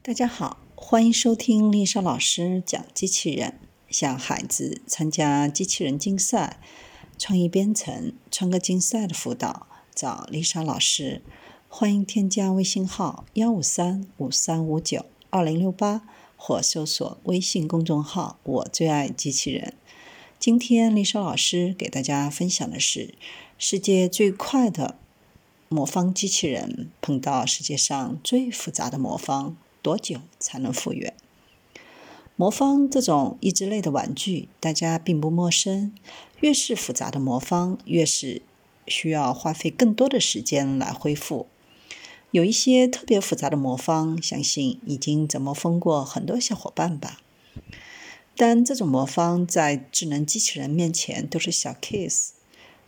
大家好，欢迎收听丽莎老师讲机器人。向孩子参加机器人竞赛、创意编程、创客竞赛的辅导，找丽莎老师。欢迎添加微信号幺五三五三五九二零六八，或搜索微信公众号“我最爱机器人”。今天丽莎老师给大家分享的是世界最快的魔方机器人碰到世界上最复杂的魔方。多久才能复原？魔方这种益智类的玩具，大家并不陌生。越是复杂的魔方，越是需要花费更多的时间来恢复。有一些特别复杂的魔方，相信已经折磨疯过很多小伙伴吧。但这种魔方在智能机器人面前都是小 case。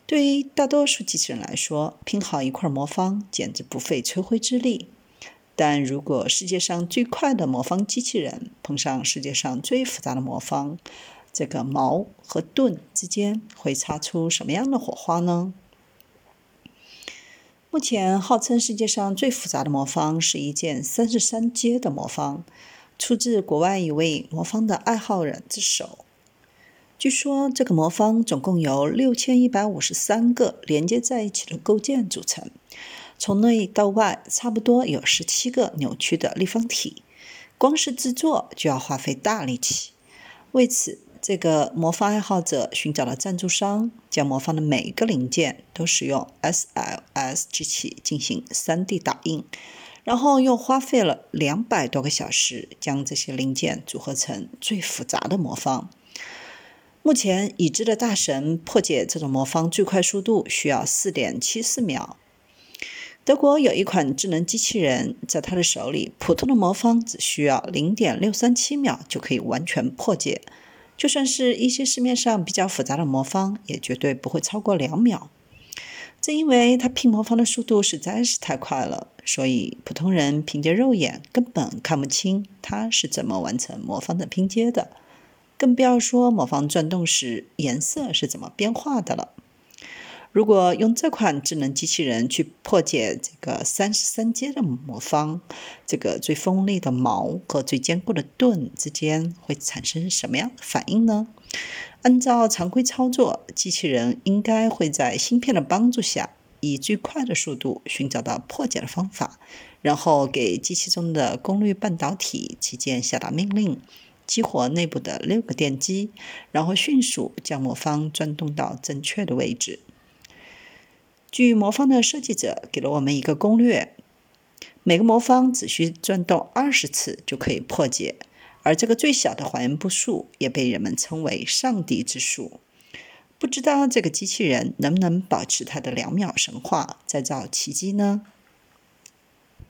对于大多数机器人来说，拼好一块魔方简直不费吹灰之力。但如果世界上最快的魔方机器人碰上世界上最复杂的魔方，这个矛和盾之间会擦出什么样的火花呢？目前号称世界上最复杂的魔方是一件三十三阶的魔方，出自国外一位魔方的爱好者之手。据说这个魔方总共由六千一百五十三个连接在一起的构件组成。从内到外，差不多有十七个扭曲的立方体，光是制作就要花费大力气。为此，这个魔方爱好者寻找了赞助商，将魔方的每一个零件都使用 SLS 机器进行 3D 打印，然后又花费了两百多个小时将这些零件组合成最复杂的魔方。目前已知的大神破解这种魔方最快速度需要4.74秒。德国有一款智能机器人，在他的手里，普通的魔方只需要零点六三七秒就可以完全破解。就算是一些市面上比较复杂的魔方，也绝对不会超过两秒。正因为他拼魔方的速度实在是太快了，所以普通人凭借肉眼根本看不清他是怎么完成魔方的拼接的，更不要说魔方转动时颜色是怎么变化的了。如果用这款智能机器人去破解这个三十三阶的魔方，这个最锋利的矛和最坚固的盾之间会产生什么样的反应呢？按照常规操作，机器人应该会在芯片的帮助下，以最快的速度寻找到破解的方法，然后给机器中的功率半导体器件下达命令，激活内部的六个电机，然后迅速将魔方转动到正确的位置。据魔方的设计者给了我们一个攻略：每个魔方只需转动二十次就可以破解，而这个最小的还原步数也被人们称为“上帝之数”。不知道这个机器人能不能保持它的两秒神话，再造奇迹呢？